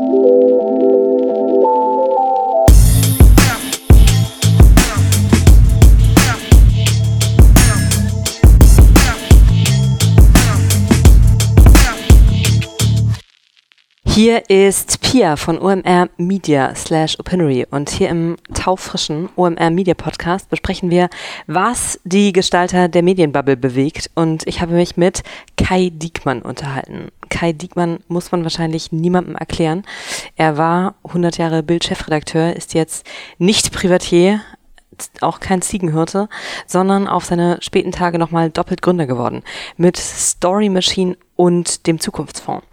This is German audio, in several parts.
Thank you. Hier ist Pia von OMR Media slash Opinory und hier im taufrischen OMR Media Podcast besprechen wir, was die Gestalter der Medienbubble bewegt und ich habe mich mit Kai Diekmann unterhalten. Kai Diekmann muss man wahrscheinlich niemandem erklären. Er war 100 Jahre Bild-Chefredakteur, ist jetzt nicht Privatier, auch kein Ziegenhirte, sondern auf seine späten Tage nochmal doppelt Gründer geworden. Mit Story Machine und dem Zukunftsfonds.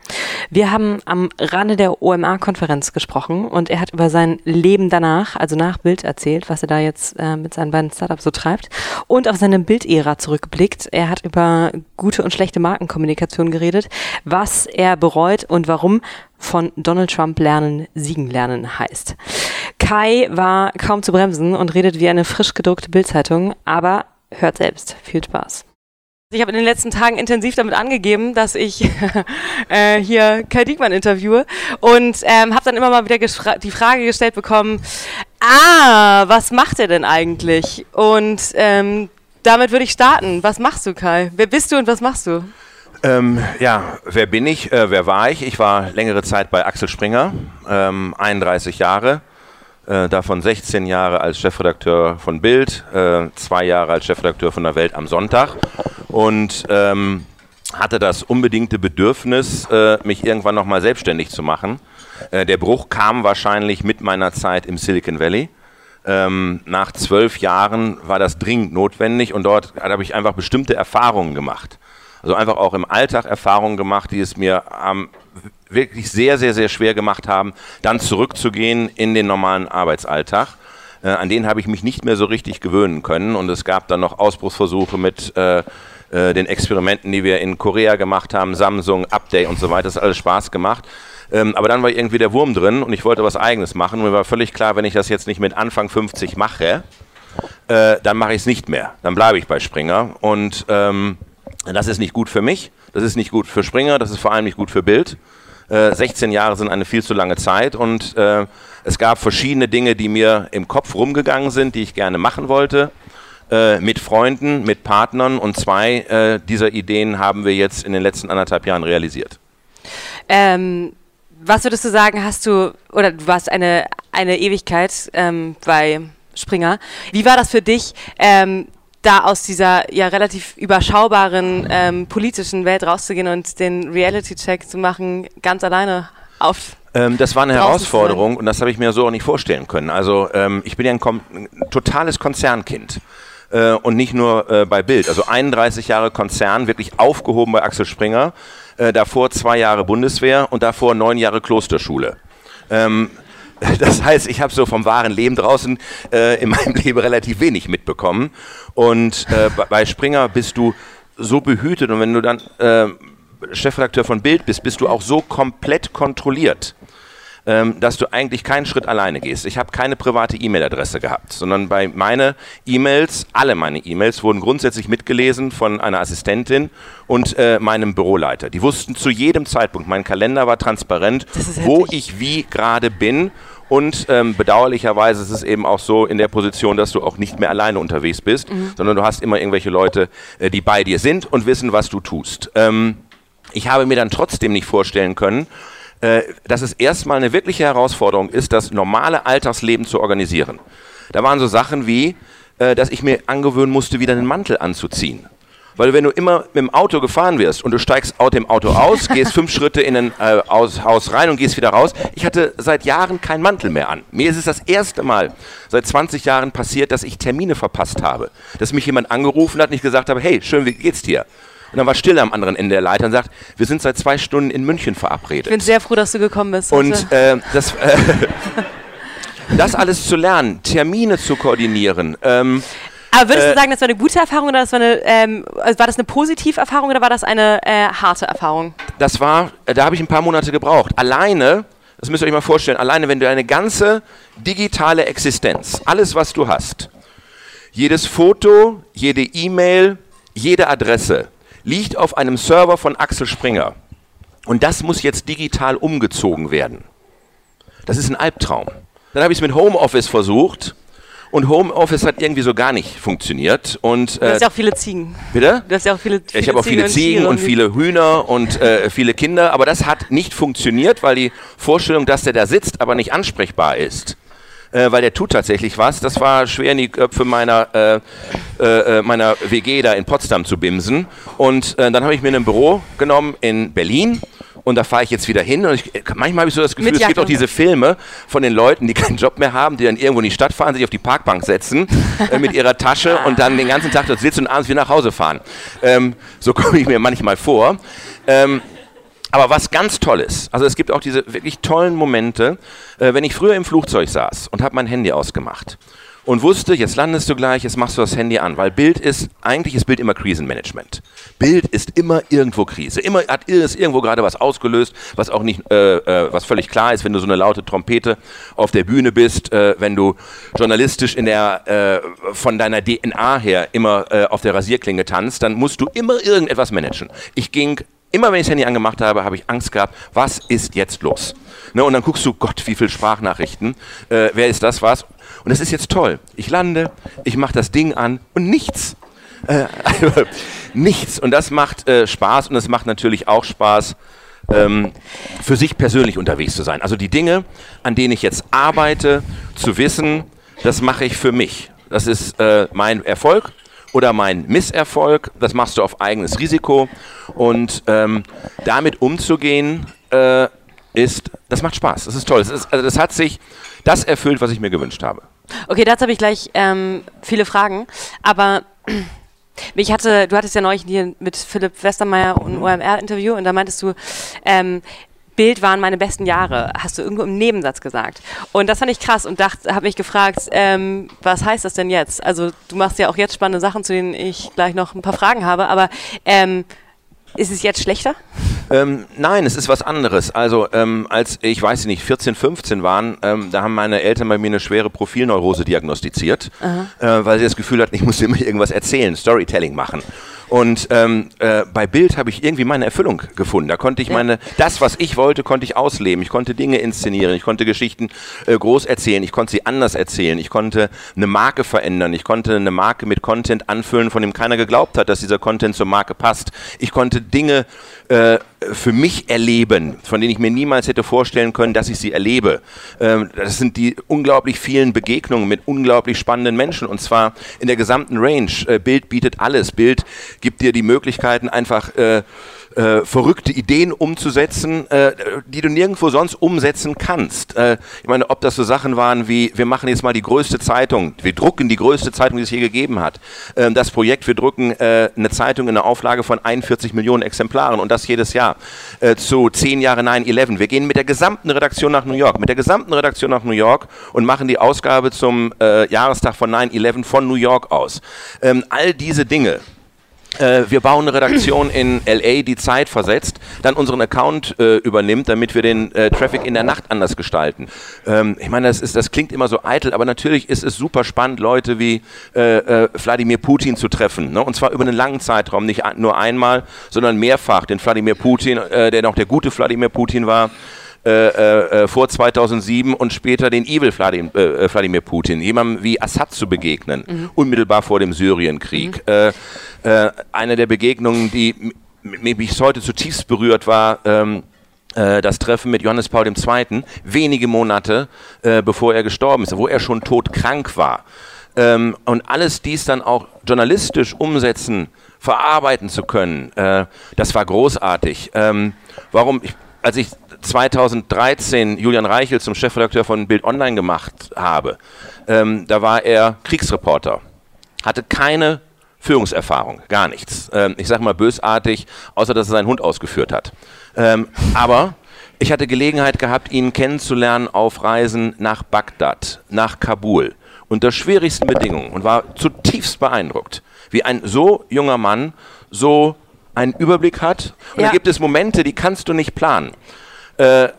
Wir haben am Rande der OMA-Konferenz gesprochen und er hat über sein Leben danach, also nach Bild erzählt, was er da jetzt äh, mit seinen beiden Startups so treibt und auf seine Bild-Ära zurückgeblickt. Er hat über gute und schlechte Markenkommunikation geredet, was er bereut und warum von Donald Trump lernen, siegen lernen heißt. Kai war kaum zu bremsen und redet wie eine frisch gedruckte Bildzeitung, aber hört selbst. Viel Spaß. Ich habe in den letzten Tagen intensiv damit angegeben, dass ich äh, hier Kai Diekmann interviewe und ähm, habe dann immer mal wieder die Frage gestellt bekommen, ah, was macht er denn eigentlich? Und ähm, damit würde ich starten. Was machst du, Kai? Wer bist du und was machst du? Ähm, ja, wer bin ich? Äh, wer war ich? Ich war längere Zeit bei Axel Springer, 31 ähm, Jahre äh, davon 16 Jahre als Chefredakteur von Bild, äh, zwei Jahre als Chefredakteur von der Welt am Sonntag und ähm, hatte das unbedingte Bedürfnis, äh, mich irgendwann nochmal selbstständig zu machen. Äh, der Bruch kam wahrscheinlich mit meiner Zeit im Silicon Valley. Ähm, nach zwölf Jahren war das dringend notwendig und dort habe ich einfach bestimmte Erfahrungen gemacht. Also einfach auch im Alltag Erfahrungen gemacht, die es mir am wirklich sehr, sehr, sehr schwer gemacht haben, dann zurückzugehen in den normalen Arbeitsalltag. Äh, an den habe ich mich nicht mehr so richtig gewöhnen können und es gab dann noch Ausbruchsversuche mit äh, äh, den Experimenten, die wir in Korea gemacht haben, Samsung, Update und so weiter. Das hat alles Spaß gemacht. Ähm, aber dann war irgendwie der Wurm drin und ich wollte was Eigenes machen. Mir war völlig klar, wenn ich das jetzt nicht mit Anfang 50 mache, äh, dann mache ich es nicht mehr. Dann bleibe ich bei Springer. Und ähm, das ist nicht gut für mich, das ist nicht gut für Springer, das ist vor allem nicht gut für Bild. 16 äh, Jahre sind eine viel zu lange Zeit und äh, es gab verschiedene Dinge, die mir im Kopf rumgegangen sind, die ich gerne machen wollte. Äh, mit Freunden, mit Partnern und zwei äh, dieser Ideen haben wir jetzt in den letzten anderthalb Jahren realisiert. Ähm, was würdest du sagen, hast du, oder du warst eine, eine Ewigkeit ähm, bei Springer. Wie war das für dich, ähm, da aus dieser ja relativ überschaubaren ähm, politischen Welt rauszugehen und den Reality-Check zu machen, ganz alleine auf. Ähm, das war eine Herausforderung und das habe ich mir so auch nicht vorstellen können. Also ähm, ich bin ja ein, ein totales Konzernkind. Äh, und nicht nur äh, bei Bild. Also 31 Jahre Konzern, wirklich aufgehoben bei Axel Springer. Äh, davor zwei Jahre Bundeswehr und davor neun Jahre Klosterschule. Ähm, das heißt, ich habe so vom wahren Leben draußen äh, in meinem Leben relativ wenig mitbekommen. Und äh, bei Springer bist du so behütet und wenn du dann äh, Chefredakteur von Bild bist, bist du auch so komplett kontrolliert ähm, dass du eigentlich keinen Schritt alleine gehst. Ich habe keine private E-Mail-Adresse gehabt, sondern bei meine E-Mails, alle meine E-Mails wurden grundsätzlich mitgelesen von einer Assistentin und äh, meinem Büroleiter. Die wussten zu jedem Zeitpunkt, mein Kalender war transparent, wo ich wie gerade bin und ähm, bedauerlicherweise ist es eben auch so in der Position, dass du auch nicht mehr alleine unterwegs bist, mhm. sondern du hast immer irgendwelche Leute, äh, die bei dir sind und wissen, was du tust. Ähm, ich habe mir dann trotzdem nicht vorstellen können, äh, dass es erstmal eine wirkliche Herausforderung ist, das normale Alltagsleben zu organisieren. Da waren so Sachen wie, äh, dass ich mir angewöhnen musste, wieder einen Mantel anzuziehen. Weil wenn du immer mit dem Auto gefahren wirst und du steigst aus dem Auto aus, gehst fünf Schritte in ein äh, Haus rein und gehst wieder raus. Ich hatte seit Jahren keinen Mantel mehr an. Mir ist es das erste Mal seit 20 Jahren passiert, dass ich Termine verpasst habe. Dass mich jemand angerufen hat und ich gesagt habe, hey, schön, wie geht's dir? Und dann war still am anderen Ende der Leiter und sagt, wir sind seit zwei Stunden in München verabredet. Ich bin sehr froh, dass du gekommen bist. Und äh, das, äh, das alles zu lernen, Termine zu koordinieren. Ähm, aber würdest du äh, sagen, das war eine gute Erfahrung oder das war, eine, ähm, also war das eine positive Erfahrung oder war das eine äh, harte Erfahrung? Das war, äh, da habe ich ein paar Monate gebraucht. Alleine, das müsst ihr euch mal vorstellen, alleine wenn du eine ganze digitale Existenz, alles was du hast, jedes Foto, jede E-Mail, jede Adresse, liegt auf einem Server von Axel Springer. Und das muss jetzt digital umgezogen werden. Das ist ein Albtraum. Dann habe ich es mit Homeoffice versucht und Homeoffice hat irgendwie so gar nicht funktioniert. Und, äh, du hast ja auch viele Ziegen. Bitte? Du hast ja auch viele, viele Ich habe auch viele Ziegen und, und viele Hühner und äh, viele Kinder, aber das hat nicht funktioniert, weil die Vorstellung, dass der da sitzt, aber nicht ansprechbar ist. Äh, weil der tut tatsächlich was. Das war schwer in die Köpfe meiner, äh, äh, äh meiner WG da in Potsdam zu bimsen. Und äh, dann habe ich mir ein Büro genommen in Berlin und da fahre ich jetzt wieder hin. Und ich, manchmal habe ich so das Gefühl, es gibt auch diese Filme von den Leuten, die keinen Job mehr haben, die dann irgendwo in die Stadt fahren, sich auf die Parkbank setzen äh, mit ihrer Tasche und dann den ganzen Tag dort sitzen und abends wieder nach Hause fahren. Ähm, so komme ich mir manchmal vor. Ähm, aber was ganz toll ist, also es gibt auch diese wirklich tollen Momente, äh, wenn ich früher im Flugzeug saß und habe mein Handy ausgemacht und wusste, jetzt landest du gleich, jetzt machst du das Handy an, weil Bild ist, eigentlich ist Bild immer Krisenmanagement. Bild ist immer irgendwo Krise. Immer hat ist irgendwo gerade was ausgelöst, was auch nicht, äh, äh, was völlig klar ist, wenn du so eine laute Trompete auf der Bühne bist, äh, wenn du journalistisch in der, äh, von deiner DNA her immer äh, auf der Rasierklinge tanzt, dann musst du immer irgendetwas managen. Ich ging Immer wenn ich das Handy angemacht habe, habe ich Angst gehabt, was ist jetzt los? Ne, und dann guckst du, Gott, wie viele Sprachnachrichten, äh, wer ist das, was? Und es ist jetzt toll. Ich lande, ich mache das Ding an und nichts. Äh, nichts. Und das macht äh, Spaß und es macht natürlich auch Spaß, ähm, für sich persönlich unterwegs zu sein. Also die Dinge, an denen ich jetzt arbeite, zu wissen, das mache ich für mich. Das ist äh, mein Erfolg oder mein Misserfolg. Das machst du auf eigenes Risiko. Und ähm, damit umzugehen, äh, ist, das macht Spaß. Das ist toll. Das, ist, also das hat sich das erfüllt, was ich mir gewünscht habe. Okay, dazu habe ich gleich ähm, viele Fragen. Aber ich hatte, du hattest ja neulich hier mit Philipp Westermeier ein OMR-Interview und da meintest du, ähm, Bild waren meine besten Jahre, hast du irgendwo im Nebensatz gesagt. Und das fand ich krass und habe mich gefragt, ähm, was heißt das denn jetzt? Also du machst ja auch jetzt spannende Sachen, zu denen ich gleich noch ein paar Fragen habe, aber ähm, ist es jetzt schlechter? Ähm, nein, es ist was anderes. Also ähm, als ich weiß nicht 14, 15 waren, ähm, da haben meine Eltern bei mir eine schwere Profilneurose diagnostiziert, äh, weil sie das Gefühl hatten, ich muss immer irgendwas erzählen, Storytelling machen. Und ähm, äh, bei Bild habe ich irgendwie meine Erfüllung gefunden. Da konnte ich meine, das, was ich wollte, konnte ich ausleben. Ich konnte Dinge inszenieren, ich konnte Geschichten äh, groß erzählen, ich konnte sie anders erzählen, ich konnte eine Marke verändern, ich konnte eine Marke mit Content anfüllen, von dem keiner geglaubt hat, dass dieser Content zur Marke passt. Ich konnte Dinge äh, für mich erleben, von denen ich mir niemals hätte vorstellen können, dass ich sie erlebe. Ähm, das sind die unglaublich vielen Begegnungen mit unglaublich spannenden Menschen und zwar in der gesamten Range. Äh, Bild bietet alles. Bild gibt dir die Möglichkeiten, einfach äh, verrückte Ideen umzusetzen, äh, die du nirgendwo sonst umsetzen kannst. Äh, ich meine, ob das so Sachen waren wie, wir machen jetzt mal die größte Zeitung, wir drucken die größte Zeitung, die es je gegeben hat. Ähm, das Projekt, wir drucken äh, eine Zeitung in einer Auflage von 41 Millionen Exemplaren und das jedes Jahr äh, zu zehn Jahre 9-11. Wir gehen mit der gesamten Redaktion nach New York, mit der gesamten Redaktion nach New York und machen die Ausgabe zum äh, Jahrestag von 9-11 von New York aus. Ähm, all diese Dinge, äh, wir bauen eine Redaktion in LA, die Zeit versetzt, dann unseren Account äh, übernimmt, damit wir den äh, Traffic in der Nacht anders gestalten. Ähm, ich meine, das, ist, das klingt immer so eitel, aber natürlich ist es super spannend, Leute wie äh, äh, Wladimir Putin zu treffen. Ne? Und zwar über einen langen Zeitraum, nicht nur einmal, sondern mehrfach. Den Wladimir Putin, äh, der noch der gute Wladimir Putin war, äh, äh, vor 2007 und später den Evil Wladimir, äh, Wladimir Putin, jemandem wie Assad zu begegnen, mhm. unmittelbar vor dem Syrienkrieg. Mhm. Äh, äh, eine der Begegnungen, die mich heute zutiefst berührt war, ähm, äh, das Treffen mit Johannes Paul II. wenige Monate bevor er gestorben ist, wo er schon todkrank war. Ähm, und alles dies dann auch journalistisch umsetzen, verarbeiten zu können, das war großartig. Ähm, warum, ich, als ich 2013 Julian Reichel zum Chefredakteur von Bild Online gemacht habe, ähm, da war er Kriegsreporter, hatte keine Führungserfahrung, gar nichts. Ähm, ich sage mal bösartig, außer dass er seinen Hund ausgeführt hat. Ähm, aber ich hatte Gelegenheit gehabt, ihn kennenzulernen auf Reisen nach Bagdad, nach Kabul, unter schwierigsten Bedingungen und war zutiefst beeindruckt, wie ein so junger Mann so einen Überblick hat. Und ja. da gibt es Momente, die kannst du nicht planen. Äh,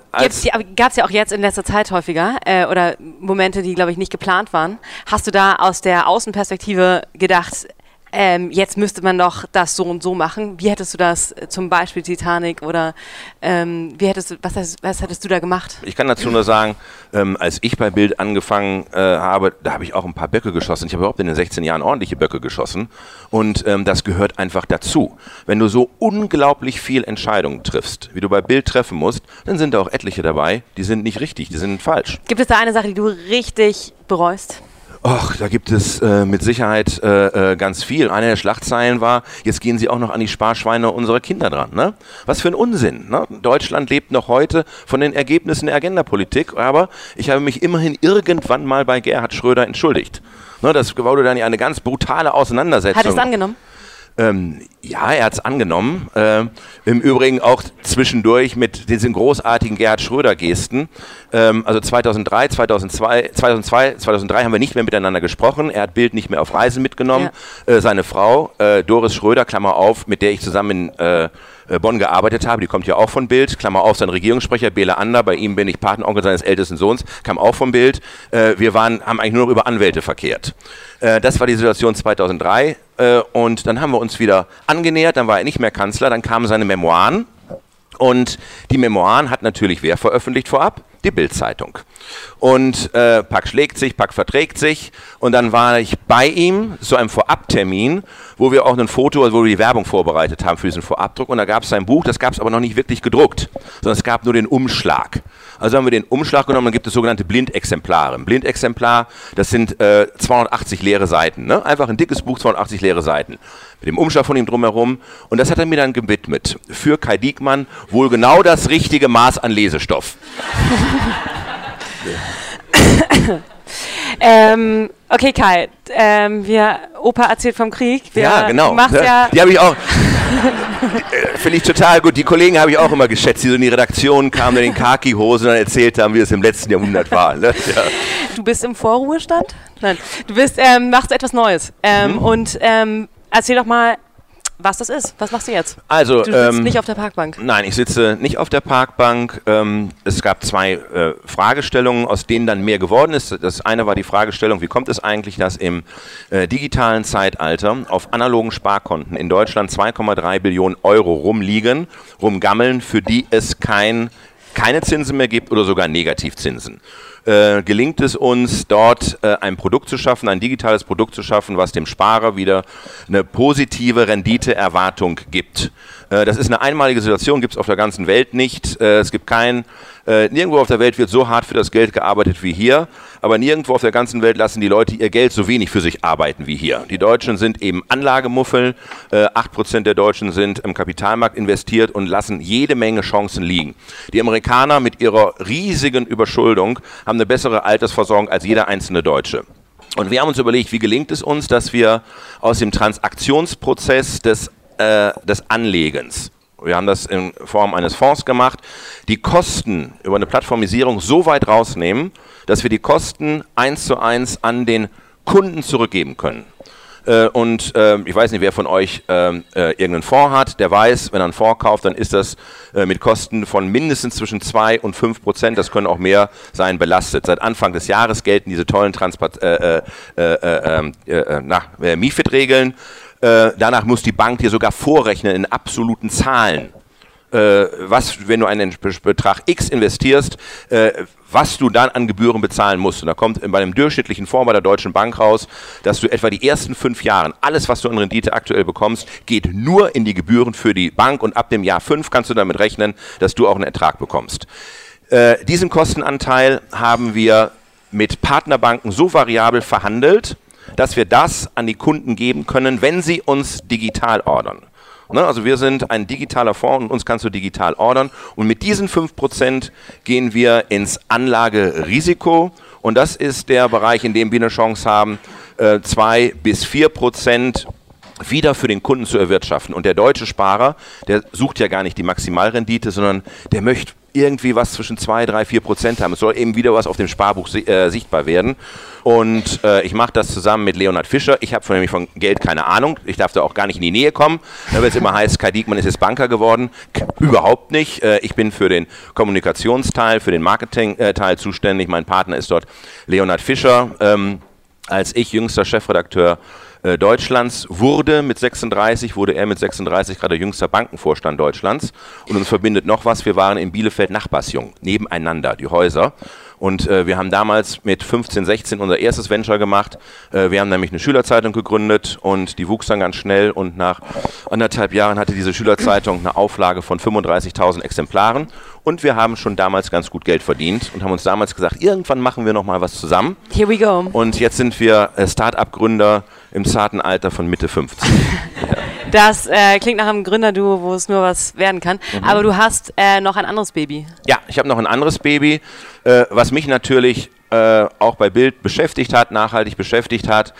Gab es ja auch jetzt in letzter Zeit häufiger äh, oder Momente, die, glaube ich, nicht geplant waren. Hast du da aus der Außenperspektive gedacht, ähm, jetzt müsste man doch das so und so machen. Wie hättest du das äh, zum Beispiel Titanic oder ähm, wie hättest du, was, was, hättest du da gemacht? Ich kann dazu nur sagen, ähm, als ich bei Bild angefangen äh, habe, da habe ich auch ein paar Böcke geschossen. Ich habe überhaupt in den 16 Jahren ordentliche Böcke geschossen und ähm, das gehört einfach dazu. Wenn du so unglaublich viel Entscheidungen triffst, wie du bei Bild treffen musst, dann sind da auch etliche dabei, die sind nicht richtig, die sind falsch. Gibt es da eine Sache, die du richtig bereust? Och, da gibt es äh, mit Sicherheit äh, äh, ganz viel. Eine der Schlagzeilen war, jetzt gehen sie auch noch an die Sparschweine unserer Kinder dran. Ne? Was für ein Unsinn. Ne? Deutschland lebt noch heute von den Ergebnissen der Agendapolitik, aber ich habe mich immerhin irgendwann mal bei Gerhard Schröder entschuldigt. Ne, das wurde dann ja eine ganz brutale Auseinandersetzung. Hat es angenommen? Ähm, ja, er hat es angenommen. Äh, Im Übrigen auch zwischendurch mit diesen großartigen Gerhard Schröder-Gesten. Ähm, also 2003, 2002, 2002, 2003 haben wir nicht mehr miteinander gesprochen. Er hat Bild nicht mehr auf Reisen mitgenommen. Ja. Äh, seine Frau, äh, Doris Schröder, Klammer auf, mit der ich zusammen in äh, äh, Bonn gearbeitet habe, die kommt ja auch von Bild, Klammer auf, sein Regierungssprecher Bela Ander, bei ihm bin ich Patenonkel seines ältesten Sohns, kam auch vom Bild. Äh, wir waren, haben eigentlich nur noch über Anwälte verkehrt. Äh, das war die Situation 2003 und dann haben wir uns wieder angenähert, dann war er nicht mehr Kanzler, dann kamen seine Memoiren und die Memoiren hat natürlich wer veröffentlicht vorab? Die Bildzeitung. Und äh, Pack schlägt sich, Pack verträgt sich. Und dann war ich bei ihm, so einem Vorabtermin, wo wir auch ein Foto, wo wir die Werbung vorbereitet haben für diesen Vorabdruck. Und da gab es sein Buch, das gab es aber noch nicht wirklich gedruckt, sondern es gab nur den Umschlag. Also haben wir den Umschlag genommen, dann gibt es sogenannte Blindexemplare. Ein Blindexemplar, das sind äh, 280 leere Seiten. Ne? Einfach ein dickes Buch, 280 leere Seiten. Mit dem Umschlag von ihm drumherum. Und das hat er mir dann gewidmet. Für Kai Diekmann wohl genau das richtige Maß an Lesestoff. ähm, okay, Kai, ähm, wir, Opa erzählt vom Krieg. Wir, ja, genau. Ja die habe ich auch. Finde ich total gut. Die Kollegen habe ich auch immer geschätzt, die so in die Redaktion kamen, in den Khaki-Hosen und erzählt haben, wie es im letzten Jahrhundert war. Ne? Ja. Du bist im Vorruhestand? Nein. Du bist, ähm, machst etwas Neues. Ähm, mhm. Und ähm, erzähl doch mal, was das ist. Was machst du jetzt? Also, du sitzt ähm, nicht auf der Parkbank. Nein, ich sitze nicht auf der Parkbank. Ähm, es gab zwei äh, Fragestellungen, aus denen dann mehr geworden ist. Das eine war die Fragestellung, wie kommt es eigentlich, dass im äh, digitalen Zeitalter auf analogen Sparkonten in Deutschland 2,3 Billionen Euro rumliegen, rumgammeln, für die es kein, keine Zinsen mehr gibt oder sogar Negativzinsen äh, gelingt es uns, dort äh, ein Produkt zu schaffen, ein digitales Produkt zu schaffen, was dem Sparer wieder eine positive Renditeerwartung gibt. Äh, das ist eine einmalige Situation, gibt es auf der ganzen Welt nicht. Äh, es gibt kein, äh, nirgendwo auf der Welt wird so hart für das Geld gearbeitet wie hier, aber nirgendwo auf der ganzen Welt lassen die Leute ihr Geld so wenig für sich arbeiten wie hier. Die Deutschen sind eben Anlagemuffel, acht Prozent der Deutschen sind im Kapitalmarkt investiert und lassen jede Menge Chancen liegen. Die Amerikaner mit ihrer riesigen Überschuldung haben eine bessere Altersversorgung als jeder einzelne Deutsche. Und wir haben uns überlegt, wie gelingt es uns, dass wir aus dem Transaktionsprozess des äh, des Anlegens. Wir haben das in Form eines Fonds gemacht, die Kosten über eine Plattformisierung so weit rausnehmen, dass wir die Kosten eins zu eins an den Kunden zurückgeben können. Äh, und äh, ich weiß nicht, wer von euch äh, äh, irgendeinen Fonds hat, der weiß, wenn er einen Fonds kauft, dann ist das mit Kosten von mindestens zwischen 2 und 5 Prozent, das können auch mehr sein, belastet. Seit Anfang des Jahres gelten diese tollen ähm, MIFID-Regeln äh, danach muss die Bank dir sogar vorrechnen in absoluten Zahlen. Äh, was, wenn du einen Betrag X investierst, äh, was du dann an Gebühren bezahlen musst. Und da kommt bei einem durchschnittlichen Fonds bei der Deutschen Bank raus, dass du etwa die ersten fünf Jahre, alles, was du an Rendite aktuell bekommst, geht nur in die Gebühren für die Bank und ab dem Jahr fünf kannst du damit rechnen, dass du auch einen Ertrag bekommst. Äh, diesen Kostenanteil haben wir mit Partnerbanken so variabel verhandelt, dass wir das an die Kunden geben können, wenn sie uns digital ordern. Ne, also wir sind ein digitaler Fonds und uns kannst du digital ordern. Und mit diesen 5% gehen wir ins Anlagerisiko. Und das ist der Bereich, in dem wir eine Chance haben, 2 äh, bis 4% wieder für den Kunden zu erwirtschaften. Und der deutsche Sparer, der sucht ja gar nicht die Maximalrendite, sondern der möchte irgendwie was zwischen 2, 3, 4 Prozent haben. Es soll eben wieder was auf dem Sparbuch äh, sichtbar werden. Und äh, ich mache das zusammen mit Leonhard Fischer. Ich habe nämlich von Geld keine Ahnung. Ich darf da auch gar nicht in die Nähe kommen. Da wird es immer heißt, Kai Diekmann ist jetzt Banker geworden. Überhaupt nicht. Äh, ich bin für den Kommunikationsteil, für den Marketingteil zuständig. Mein Partner ist dort Leonhard Fischer. Ähm, als ich jüngster Chefredakteur äh, Deutschlands, wurde mit 36, wurde er mit 36 gerade jüngster Bankenvorstand Deutschlands. Und uns verbindet noch was, wir waren in Bielefeld Nachbarsjung, nebeneinander, die Häuser. Und äh, wir haben damals mit 15, 16 unser erstes Venture gemacht. Äh, wir haben nämlich eine Schülerzeitung gegründet und die wuchs dann ganz schnell. Und nach anderthalb Jahren hatte diese Schülerzeitung eine Auflage von 35.000 Exemplaren. Und wir haben schon damals ganz gut Geld verdient und haben uns damals gesagt, irgendwann machen wir noch mal was zusammen. Here we go. Und jetzt sind wir äh, Start-up-Gründer im zarten Alter von Mitte 50. Das äh, klingt nach einem Gründerduo, wo es nur was werden kann. Mhm. Aber du hast äh, noch ein anderes Baby. Ja, ich habe noch ein anderes Baby, äh, was mich natürlich äh, auch bei Bild beschäftigt hat, nachhaltig beschäftigt hat,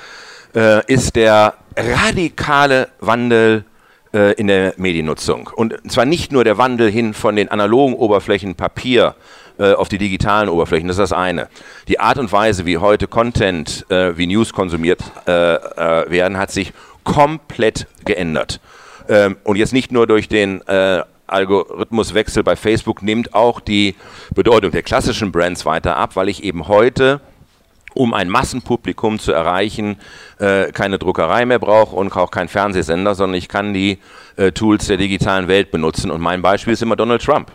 äh, ist der radikale Wandel äh, in der Mediennutzung. Und zwar nicht nur der Wandel hin von den analogen Oberflächen Papier auf die digitalen Oberflächen. Das ist das eine. Die Art und Weise, wie heute Content, äh, wie News konsumiert äh, äh, werden, hat sich komplett geändert. Ähm, und jetzt nicht nur durch den äh, Algorithmuswechsel bei Facebook nimmt auch die Bedeutung der klassischen Brands weiter ab, weil ich eben heute um ein Massenpublikum zu erreichen, äh, keine Druckerei mehr brauche und auch keinen Fernsehsender, sondern ich kann die äh, Tools der digitalen Welt benutzen. Und mein Beispiel ist immer Donald Trump.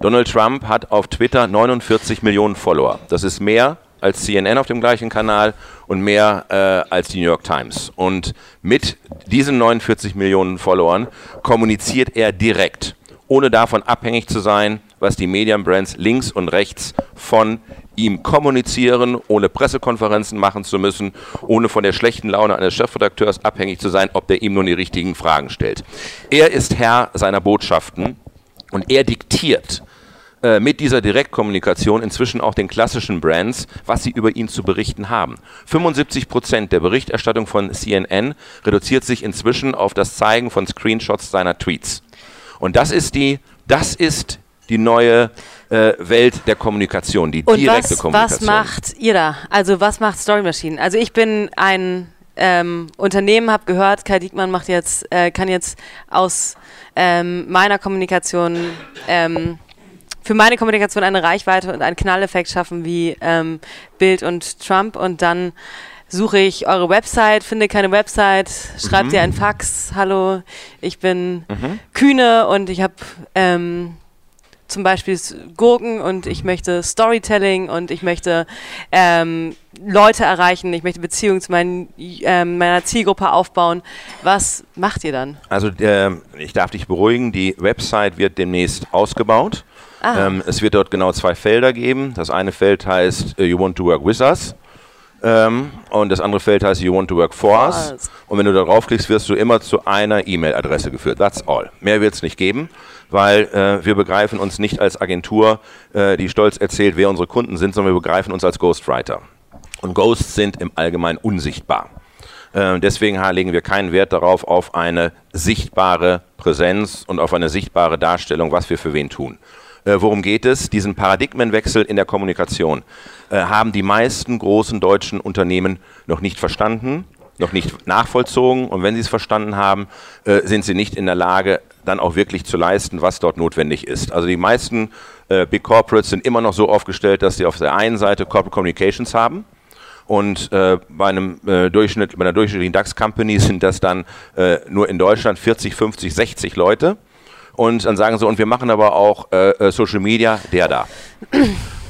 Donald Trump hat auf Twitter 49 Millionen Follower. Das ist mehr als CNN auf dem gleichen Kanal und mehr äh, als die New York Times. Und mit diesen 49 Millionen Followern kommuniziert er direkt, ohne davon abhängig zu sein, was die Medienbrands links und rechts von ihm kommunizieren, ohne Pressekonferenzen machen zu müssen, ohne von der schlechten Laune eines Chefredakteurs abhängig zu sein, ob der ihm nun die richtigen Fragen stellt. Er ist Herr seiner Botschaften und er diktiert, äh, mit dieser Direktkommunikation inzwischen auch den klassischen Brands, was sie über ihn zu berichten haben. 75 Prozent der Berichterstattung von CNN reduziert sich inzwischen auf das Zeigen von Screenshots seiner Tweets. Und das ist die, das ist die neue äh, Welt der Kommunikation, die Und direkte was, Kommunikation. Was macht ihr da? Also was macht Story Machine? Also ich bin ein ähm, Unternehmen, habe gehört, Kai Diekmann macht jetzt, äh, kann jetzt aus ähm, meiner Kommunikation ähm, für meine Kommunikation eine Reichweite und einen Knalleffekt schaffen wie ähm, Bild und Trump und dann suche ich eure Website, finde keine Website, schreibt mhm. ihr ein Fax, hallo, ich bin mhm. Kühne und ich habe ähm, zum Beispiel Gurken und ich möchte Storytelling und ich möchte ähm, Leute erreichen, ich möchte Beziehungen zu meinen, ähm, meiner Zielgruppe aufbauen. Was macht ihr dann? Also äh, ich darf dich beruhigen, die Website wird demnächst ausgebaut. Ah. Ähm, es wird dort genau zwei Felder geben. Das eine Feld heißt uh, You want to work with us. Ähm, und das andere Feld heißt You want to work for us. Und wenn du da draufklickst, wirst du immer zu einer E-Mail-Adresse geführt. That's all. Mehr wird es nicht geben, weil äh, wir begreifen uns nicht als Agentur, äh, die stolz erzählt, wer unsere Kunden sind, sondern wir begreifen uns als Ghostwriter. Und Ghosts sind im Allgemeinen unsichtbar. Äh, deswegen legen wir keinen Wert darauf, auf eine sichtbare Präsenz und auf eine sichtbare Darstellung, was wir für wen tun. Äh, worum geht es? Diesen Paradigmenwechsel in der Kommunikation äh, haben die meisten großen deutschen Unternehmen noch nicht verstanden, noch nicht nachvollzogen. Und wenn sie es verstanden haben, äh, sind sie nicht in der Lage, dann auch wirklich zu leisten, was dort notwendig ist. Also die meisten äh, Big Corporates sind immer noch so aufgestellt, dass sie auf der einen Seite Corporate Communications haben. Und äh, bei, einem, äh, Durchschnitt, bei einer durchschnittlichen DAX-Company sind das dann äh, nur in Deutschland 40, 50, 60 Leute. Und dann sagen sie, und wir machen aber auch äh, äh Social Media, der da.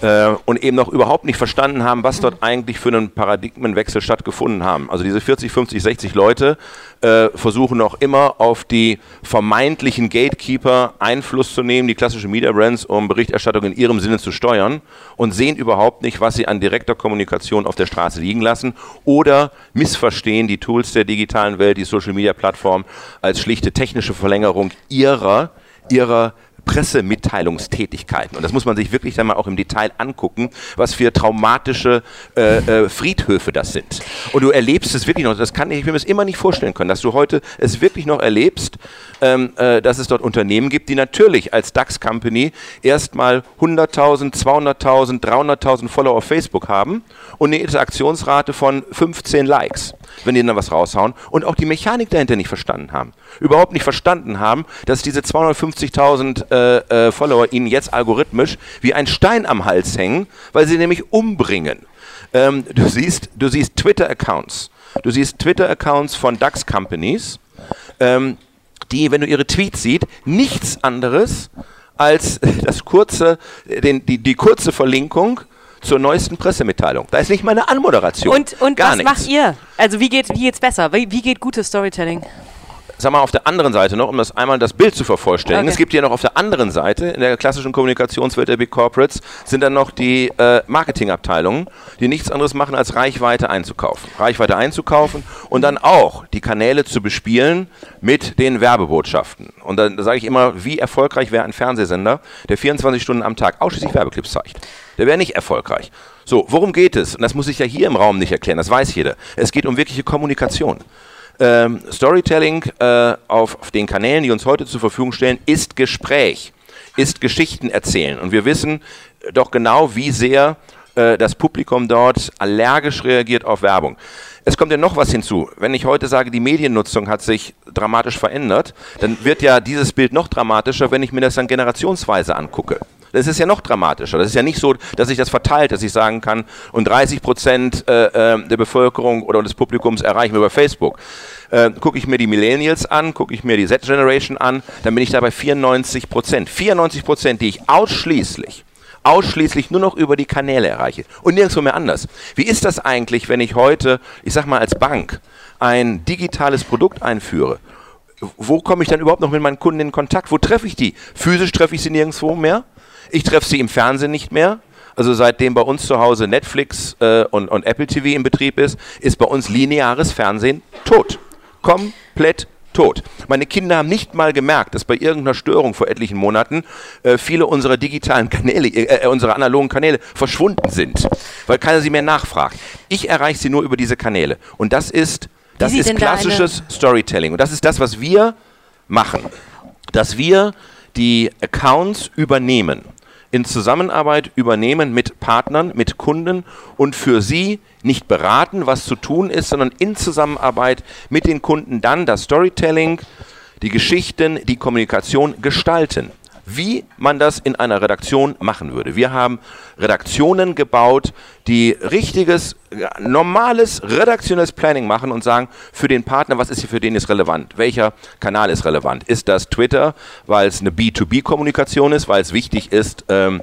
Äh, und eben noch überhaupt nicht verstanden haben, was dort eigentlich für einen Paradigmenwechsel stattgefunden haben. Also diese 40, 50, 60 Leute äh, versuchen noch immer auf die vermeintlichen Gatekeeper Einfluss zu nehmen, die klassischen Media Brands, um Berichterstattung in ihrem Sinne zu steuern und sehen überhaupt nicht, was sie an direkter Kommunikation auf der Straße liegen lassen oder missverstehen die Tools der digitalen Welt, die Social Media Plattform als schlichte technische Verlängerung ihrer ihrer Pressemitteilungstätigkeiten. Und das muss man sich wirklich dann mal auch im Detail angucken, was für traumatische äh, äh, Friedhöfe das sind. Und du erlebst es wirklich noch, das kann ich, ich mir das immer nicht vorstellen können, dass du heute es wirklich noch erlebst, ähm, äh, dass es dort Unternehmen gibt, die natürlich als DAX-Company erstmal 100.000, 200.000, 300.000 Follower auf Facebook haben und eine Interaktionsrate von 15 Likes, wenn die dann was raushauen und auch die Mechanik dahinter nicht verstanden haben. Überhaupt nicht verstanden haben, dass diese 250.000 äh, äh, Follower ihnen jetzt algorithmisch wie ein Stein am Hals hängen, weil sie nämlich umbringen. Ähm, du siehst, du siehst Twitter-Accounts Du siehst Twitter-Accounts von DAX-Companies, ähm, die, wenn du ihre Tweets siehst, nichts anderes als das kurze, den, die, die kurze Verlinkung zur neuesten Pressemitteilung. Da ist nicht mal eine Anmoderation. Und, und was nichts. macht ihr? Also wie geht wie geht's besser? Wie, wie geht gutes Storytelling? Sag mal, auf der anderen Seite noch, um das einmal das Bild zu vervollständigen, okay. es gibt ja noch auf der anderen Seite, in der klassischen Kommunikationswelt der Big Corporates, sind dann noch die äh, Marketingabteilungen, die nichts anderes machen, als Reichweite einzukaufen. Reichweite einzukaufen und dann auch die Kanäle zu bespielen mit den Werbebotschaften. Und dann sage ich immer, wie erfolgreich wäre ein Fernsehsender, der 24 Stunden am Tag ausschließlich Werbeclips zeigt. Der wäre nicht erfolgreich. So, worum geht es? Und das muss ich ja hier im Raum nicht erklären, das weiß jeder. Es geht um wirkliche Kommunikation. Ähm, Storytelling äh, auf, auf den Kanälen, die uns heute zur Verfügung stellen, ist Gespräch, ist Geschichten erzählen. Und wir wissen doch genau, wie sehr äh, das Publikum dort allergisch reagiert auf Werbung. Es kommt ja noch was hinzu. Wenn ich heute sage, die Mediennutzung hat sich dramatisch verändert, dann wird ja dieses Bild noch dramatischer, wenn ich mir das dann generationsweise angucke. Das ist ja noch dramatischer. Das ist ja nicht so, dass sich das verteilt, dass ich sagen kann, und 30 Prozent äh, äh, der Bevölkerung oder des Publikums erreichen wir über Facebook. Äh, gucke ich mir die Millennials an, gucke ich mir die Z-Generation an, dann bin ich da bei 94 Prozent. 94 Prozent, die ich ausschließlich ausschließlich nur noch über die Kanäle erreiche und nirgendwo mehr anders. Wie ist das eigentlich, wenn ich heute, ich sag mal als Bank, ein digitales Produkt einführe? Wo komme ich dann überhaupt noch mit meinen Kunden in Kontakt? Wo treffe ich die? Physisch treffe ich sie nirgendwo mehr? Ich treffe sie im Fernsehen nicht mehr. Also seitdem bei uns zu Hause Netflix äh, und, und Apple TV in Betrieb ist, ist bei uns lineares Fernsehen tot. Komplett tot. Meine Kinder haben nicht mal gemerkt, dass bei irgendeiner Störung vor etlichen Monaten äh, viele unserer digitalen Kanäle, äh, äh unserer analogen Kanäle verschwunden sind, weil keiner sie mehr nachfragt. Ich erreiche sie nur über diese Kanäle. Und das ist, das ist klassisches da Storytelling. Und das ist das, was wir machen. Dass wir die Accounts übernehmen in Zusammenarbeit übernehmen mit Partnern, mit Kunden und für sie nicht beraten, was zu tun ist, sondern in Zusammenarbeit mit den Kunden dann das Storytelling, die Geschichten, die Kommunikation gestalten wie man das in einer Redaktion machen würde. Wir haben Redaktionen gebaut, die richtiges, normales, redaktionelles Planning machen und sagen, für den Partner, was ist hier für den ist relevant? Welcher Kanal ist relevant? Ist das Twitter, weil es eine B2B-Kommunikation ist, weil es wichtig ist, ähm,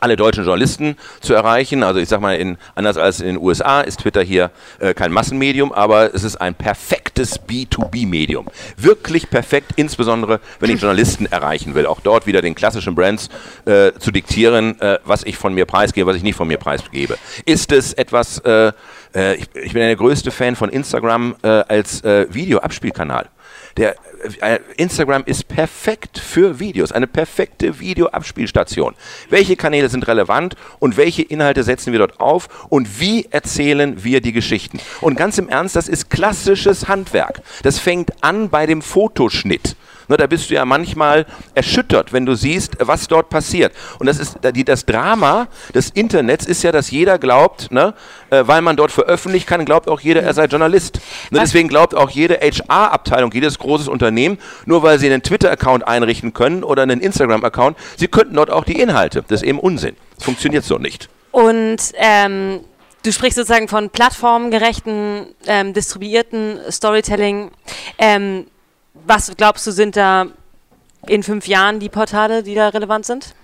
alle deutschen Journalisten zu erreichen. Also ich sag mal, in, anders als in den USA ist Twitter hier äh, kein Massenmedium, aber es ist ein perfektes B2B-Medium. Wirklich perfekt, insbesondere wenn ich Journalisten erreichen will. Auch dort wieder den klassischen Brands äh, zu diktieren, äh, was ich von mir preisgebe, was ich nicht von mir preisgebe. Ist es etwas, äh, äh, ich, ich, bin der größte Fan von Instagram äh, als Videoabspielkanal. Der Instagram ist perfekt für Videos, eine perfekte Videoabspielstation. Welche Kanäle sind relevant und welche Inhalte setzen wir dort auf und wie erzählen wir die Geschichten? Und ganz im Ernst, das ist klassisches Handwerk. Das fängt an bei dem Fotoschnitt. Ne, da bist du ja manchmal erschüttert, wenn du siehst, was dort passiert. Und das ist das Drama des Internets ist ja, dass jeder glaubt, ne, äh, weil man dort veröffentlichen kann, glaubt auch jeder, er sei Journalist. Ne, deswegen glaubt auch jede HR-Abteilung, jedes großes Unternehmen, nur weil sie einen Twitter-Account einrichten können oder einen Instagram-Account, sie könnten dort auch die Inhalte. Das ist eben Unsinn. Das funktioniert so nicht. Und ähm, du sprichst sozusagen von plattformgerechten, ähm, distribuierten Storytelling. Ähm, was glaubst du, sind da in fünf Jahren die Portale, die da relevant sind?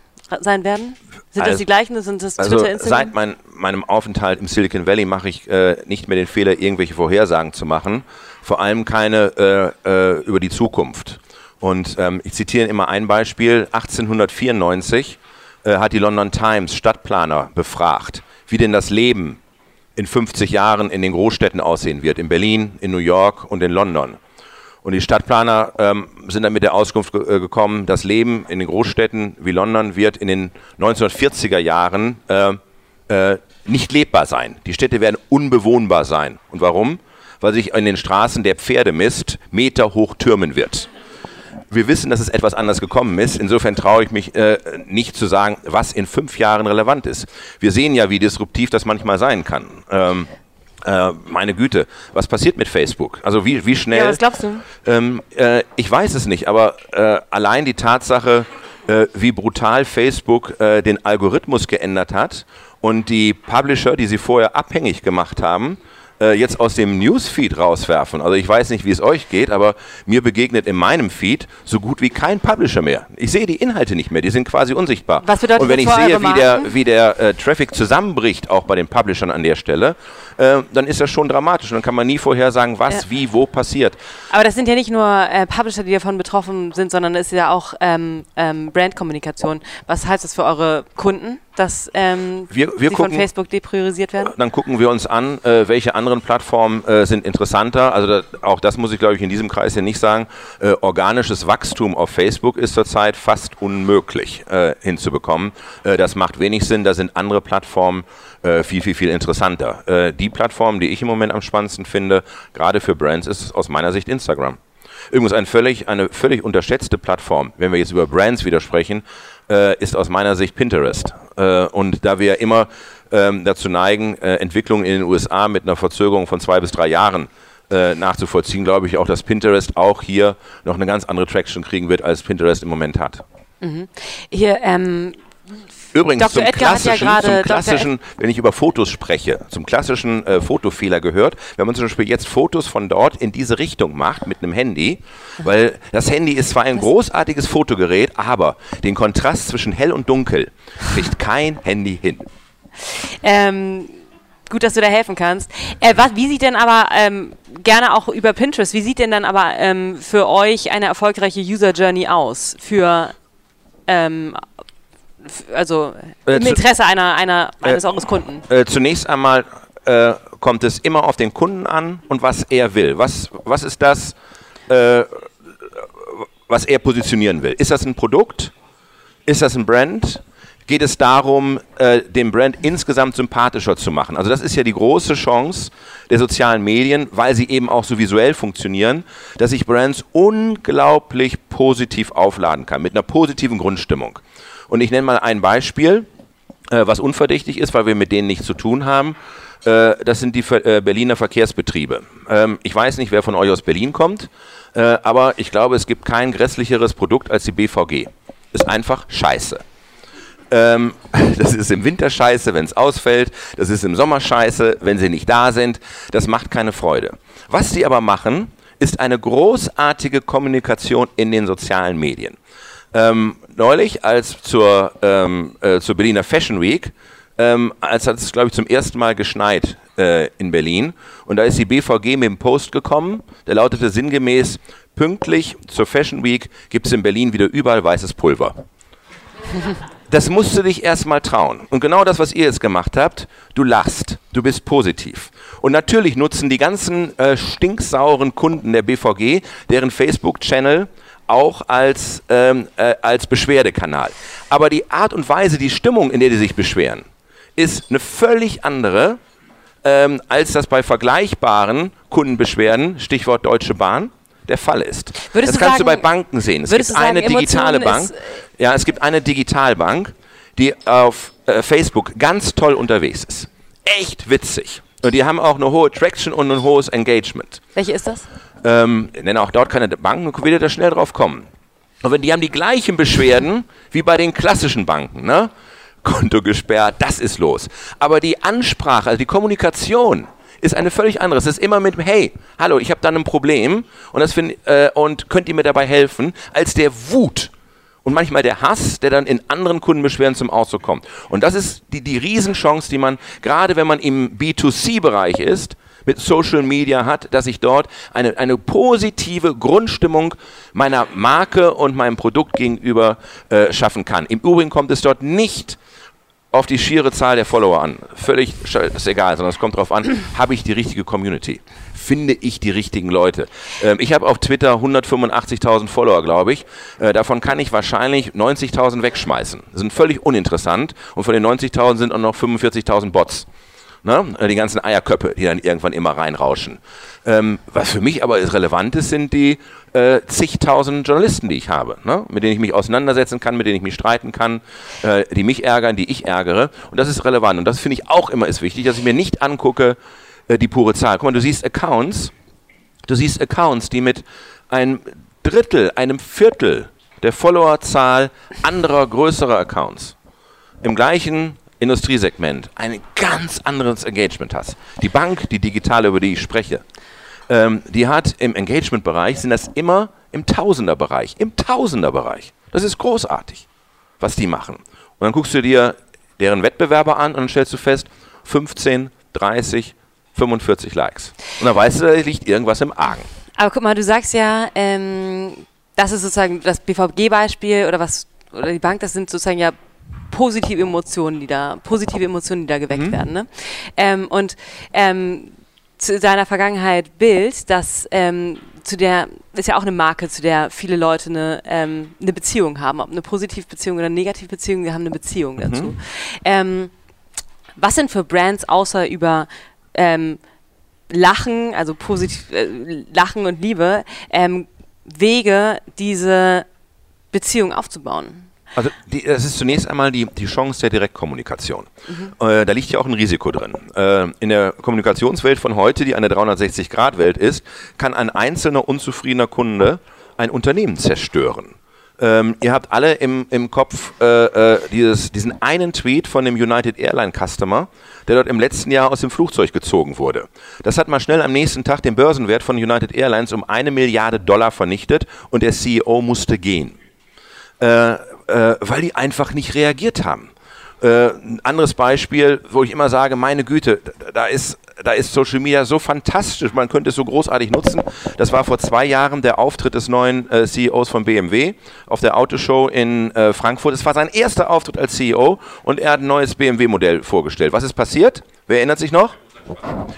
sein werden? Sind also, das die gleichen? Sind das also Twitter, Instagram? Seit mein, meinem Aufenthalt im Silicon Valley mache ich äh, nicht mehr den Fehler, irgendwelche Vorhersagen zu machen. Vor allem keine äh, äh, über die Zukunft. Und ähm, ich zitiere immer ein Beispiel. 1894 äh, hat die London Times Stadtplaner befragt, wie denn das Leben in 50 Jahren in den Großstädten aussehen wird. In Berlin, in New York und in London. Und die Stadtplaner ähm, sind dann mit der Auskunft ge äh, gekommen, das Leben in den Großstädten wie London wird in den 1940er Jahren äh, äh, nicht lebbar sein. Die Städte werden unbewohnbar sein. Und warum? Weil sich in den Straßen der Pferdemist meterhoch türmen wird. Wir wissen, dass es etwas anders gekommen ist. Insofern traue ich mich äh, nicht zu sagen, was in fünf Jahren relevant ist. Wir sehen ja, wie disruptiv das manchmal sein kann. Ähm, äh, meine Güte, was passiert mit Facebook? Also wie, wie schnell? Ja, was glaubst du? Ähm, äh, ich weiß es nicht, aber äh, allein die Tatsache, äh, wie brutal Facebook den Algorithmus geändert hat und die Publisher, die sie vorher abhängig gemacht haben, äh, jetzt aus dem Newsfeed rauswerfen. Also ich weiß nicht, wie es euch geht, aber mir begegnet in meinem Feed so gut wie kein Publisher mehr. Ich sehe die Inhalte nicht mehr, die sind quasi unsichtbar. Was bedeutet Und wenn ich sehe, wie der, wie der äh, Traffic zusammenbricht, auch bei den Publishern an der Stelle, äh, dann ist das schon dramatisch. Und dann kann man nie vorhersagen, was, Ja. wie, wo passiert. Aber das sind ja nicht nur äh, Publisher, die davon betroffen sind, sondern es ist ja auch ähm, ähm, Brandkommunikation. Was heißt das für eure Kunden, dass ähm, Wir- wir sie von gucken- Facebook depriorisiert werden? Dann gucken wir uns an, äh, welche anderen Plattformen äh, sind interessanter. Also da, auch das muss ich, glaube ich, in diesem Kreis hier nicht sagen. Äh, organisches Wachstum auf Facebook ist zurzeit fast unmöglich äh, hinzubekommen. Äh, das macht wenig Sinn. Da sind andere Plattformen äh, viel, viel, viel interessanter. Die Plattform, die ich im Moment am spannendsten finde, gerade für Brands, ist aus meiner Sicht Instagram. Übrigens ein völlig, eine völlig unterschätzte Plattform, wenn wir jetzt über Brands wieder sprechen, ist aus meiner Sicht Pinterest. Äh, und da wir immer ähm, dazu neigen, äh, Entwicklungen in den USA mit einer Verzögerung von zwei bis drei Jahren äh, nachzuvollziehen, glaube ich auch, dass Pinterest auch hier noch eine ganz andere Traction kriegen wird, als Pinterest im Moment hat. Hier, ähm, Übrigens Dr. zum Edgar hat ja klassischen, gerade- zum klassischen wenn ich über Fotos spreche, zum klassischen äh, Fotofehler gehört, wenn man zum Beispiel jetzt Fotos von dort in diese Richtung macht mit einem Handy, weil das Handy ist zwar ein großartiges Fotogerät, aber den Kontrast zwischen hell und dunkel kriegt kein Handy hin. ähm, gut, dass du da helfen kannst. Äh, was, wie sieht denn aber, ähm, gerne auch über Pinterest, wie sieht denn dann aber ähm, für euch eine erfolgreiche User Journey aus? Für, ähm, also Äh, im Interesse einer, einer, eines Äh, eures Kunden. Äh, zunächst einmal äh, kommt es immer auf den Kunden an und was er will. Was, was ist das, äh, was er positionieren will? Ist das ein Produkt? Ist das ein Brand? Geht es darum, äh, den Brand insgesamt sympathischer zu machen? Also das ist ja die große Chance der sozialen Medien, weil sie eben auch so visuell funktionieren, dass ich Brands unglaublich positiv aufladen kann, mit einer positiven Grundstimmung. Und ich nenne mal ein Beispiel äh, was unverdächtig ist, weil wir mit denen nichts zu tun haben. Äh, das sind die Ver äh, Berliner Verkehrsbetriebe. Ähm, ich weiß nicht, wer von euch aus Berlin kommt, äh, aber ich glaube, es gibt kein grässlicheres Produkt als die BVG. Ist einfach scheiße. Ähm, das ist im Winter scheiße, wenn es ausfällt. Das ist im Sommer scheiße, wenn sie nicht da sind. Das macht keine Freude. Was sie aber machen, ist eine großartige Kommunikation in den sozialen Medien. Ähm, neulich, als zur, ähm, äh, zur Berliner Fashion Week, ähm, als hat es, glaube ich, zum ersten Mal geschneit äh, in Berlin. Und da ist die BVG mit dem Post gekommen, der lautete sinngemäß, pünktlich zur Fashion Week gibt es in Berlin wieder überall weißes Pulver. Das musst du dich erstmal trauen. Und genau das, was ihr jetzt gemacht habt, du lachst, du bist positiv. Und natürlich nutzen die ganzen äh, stinksauren Kunden der BVG deren Facebook-Channel auch als, ähm, äh, als Beschwerdekanal. Aber die Art und Weise, die Stimmung, in der die sich beschweren, ist eine völlig andere, ähm, als das bei vergleichbaren Kundenbeschwerden, Stichwort Deutsche Bahn, der Fall ist. Würdest das du kannst du sagen- bei Banken sehen. Es gibt du sagen, eine digitale Bank. Ja, es gibt eine Digitalbank, die auf äh, Facebook ganz toll unterwegs ist. Echt witzig. Und die haben auch eine hohe Traction und ein hohes Engagement. Welche ist das? Ähm, nenne auch dort keine Banken und werdet da schnell drauf kommen. Und wenn die haben die gleichen Beschwerden wie bei den klassischen Banken, ne? Konto gesperrt, das ist los. Aber die Ansprache, also die Kommunikation ist eine völlig andere. Es ist immer mit, hey, hallo, ich habe da ein Problem und, das find, äh, und könnt ihr mir dabei helfen, als der Wut und manchmal der Hass, der dann in anderen Kundenbeschwerden zum Ausdruck kommt. Und das ist die, die Riesenchance, die man, gerade wenn man im B2C-Bereich ist, mit Social Media hat, dass ich dort eine, eine positive Grundstimmung meiner Marke und meinem Produkt gegenüber äh, schaffen kann. Im Übrigen kommt es dort nicht auf die schiere Zahl der Follower an. Völlig ist egal, sondern es kommt darauf an, habe ich die richtige Community? Finde ich die richtigen Leute? Ähm, ich habe auf Twitter 185.000 Follower, glaube ich. Äh, davon kann ich wahrscheinlich 90.000 wegschmeißen. Das sind völlig uninteressant und von den 90.000 sind auch noch 45.000 Bots. Ne? Äh, Die ganzen Eierköpfe, die dann irgendwann immer reinrauschen. Ähm, was für mich aber relevant ist, sind die äh, zigtausend Journalisten, die ich habe, ne? mit denen ich mich auseinandersetzen kann, mit denen ich mich streiten kann, äh, die mich ärgern, die ich ärgere. Und das ist relevant. Und das finde ich auch immer ist wichtig, dass ich mir nicht angucke, äh, die pure Zahl. Guck mal, du siehst Accounts, du siehst Accounts, die mit einem Drittel, einem Viertel der Followerzahl anderer größerer Accounts im gleichen Industriesegment ein ganz anderes Engagement hast. Die Bank, die digitale, über die ich spreche, ähm, die hat im Engagement-Bereich, sind das immer im Tausenderbereich. Im Tausenderbereich. Das ist großartig, was die machen. Und dann guckst du dir deren Wettbewerber an und dann stellst du fest, 15, 30, 45 Likes. Und dann weißt du, da liegt irgendwas im Argen. Aber guck mal, du sagst ja, ähm, das ist sozusagen das BVG-Beispiel oder was, oder die Bank, das sind sozusagen ja positive Emotionen, die da, positive Emotionen, die da geweckt mhm. werden. Ne? Ähm, und ähm, zu deiner Vergangenheit Bild, das ähm, zu der ist ja auch eine Marke, zu der viele Leute eine, ähm, eine Beziehung haben, ob eine positive Beziehung oder eine negative Beziehung, wir haben eine Beziehung dazu. Mhm. Ähm, was sind für Brands außer über ähm, Lachen, also positiv äh, Lachen und Liebe, ähm, Wege, diese Beziehung aufzubauen? Also die, das ist zunächst einmal die, die Chance der Direktkommunikation. Mhm. Äh, da liegt ja auch ein Risiko drin. Äh, in der Kommunikationswelt von heute, die eine 360-Grad-Welt ist, kann ein einzelner unzufriedener Kunde ein Unternehmen zerstören. Ähm, ihr habt alle im, im Kopf äh, äh, dieses, diesen einen Tweet von dem United Airline Customer, der dort im letzten Jahr aus dem Flugzeug gezogen wurde. Das hat mal schnell am nächsten Tag den Börsenwert von United Airlines um eine Milliarde Dollar vernichtet und der CEO musste gehen. Äh, äh, weil die einfach nicht reagiert haben. Äh, ein anderes Beispiel, wo ich immer sage, meine Güte, da ist da ist Social Media so fantastisch, man könnte es so großartig nutzen. Das war vor zwei Jahren der Auftritt des neuen äh, CEOs von BMW auf der Autoshow in äh, Frankfurt. Es war sein erster Auftritt als CEO und er hat ein neues BMW-Modell vorgestellt. Was ist passiert? Wer erinnert sich noch?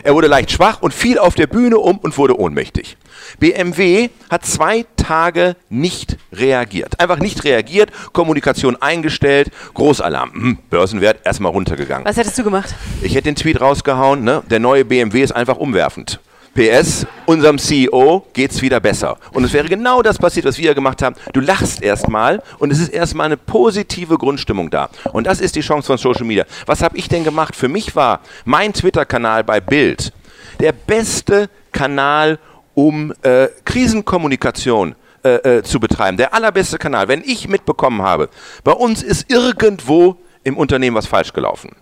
Er wurde leicht schwach und fiel auf der Bühne um und wurde ohnmächtig. BMW hat zwei Tage nicht reagiert. Einfach nicht reagiert, Kommunikation eingestellt, Großalarm. Hm, Börsenwert erstmal runtergegangen. Was hättest du gemacht? Ich hätte den Tweet rausgehauen, ne? der neue BMW ist einfach umwerfend. PS, unserem CEO geht es wieder besser. Und es wäre genau das passiert, was wir gemacht haben. Du lachst erstmal und es ist erstmal eine positive Grundstimmung da. Und das ist die Chance von Social Media. Was habe ich denn gemacht? Für mich war mein Twitter-Kanal bei Bild der beste Kanal, um äh, Krisenkommunikation äh, äh, zu betreiben. Der allerbeste Kanal. Wenn ich mitbekommen habe, bei uns ist irgendwo im Unternehmen was falsch gelaufen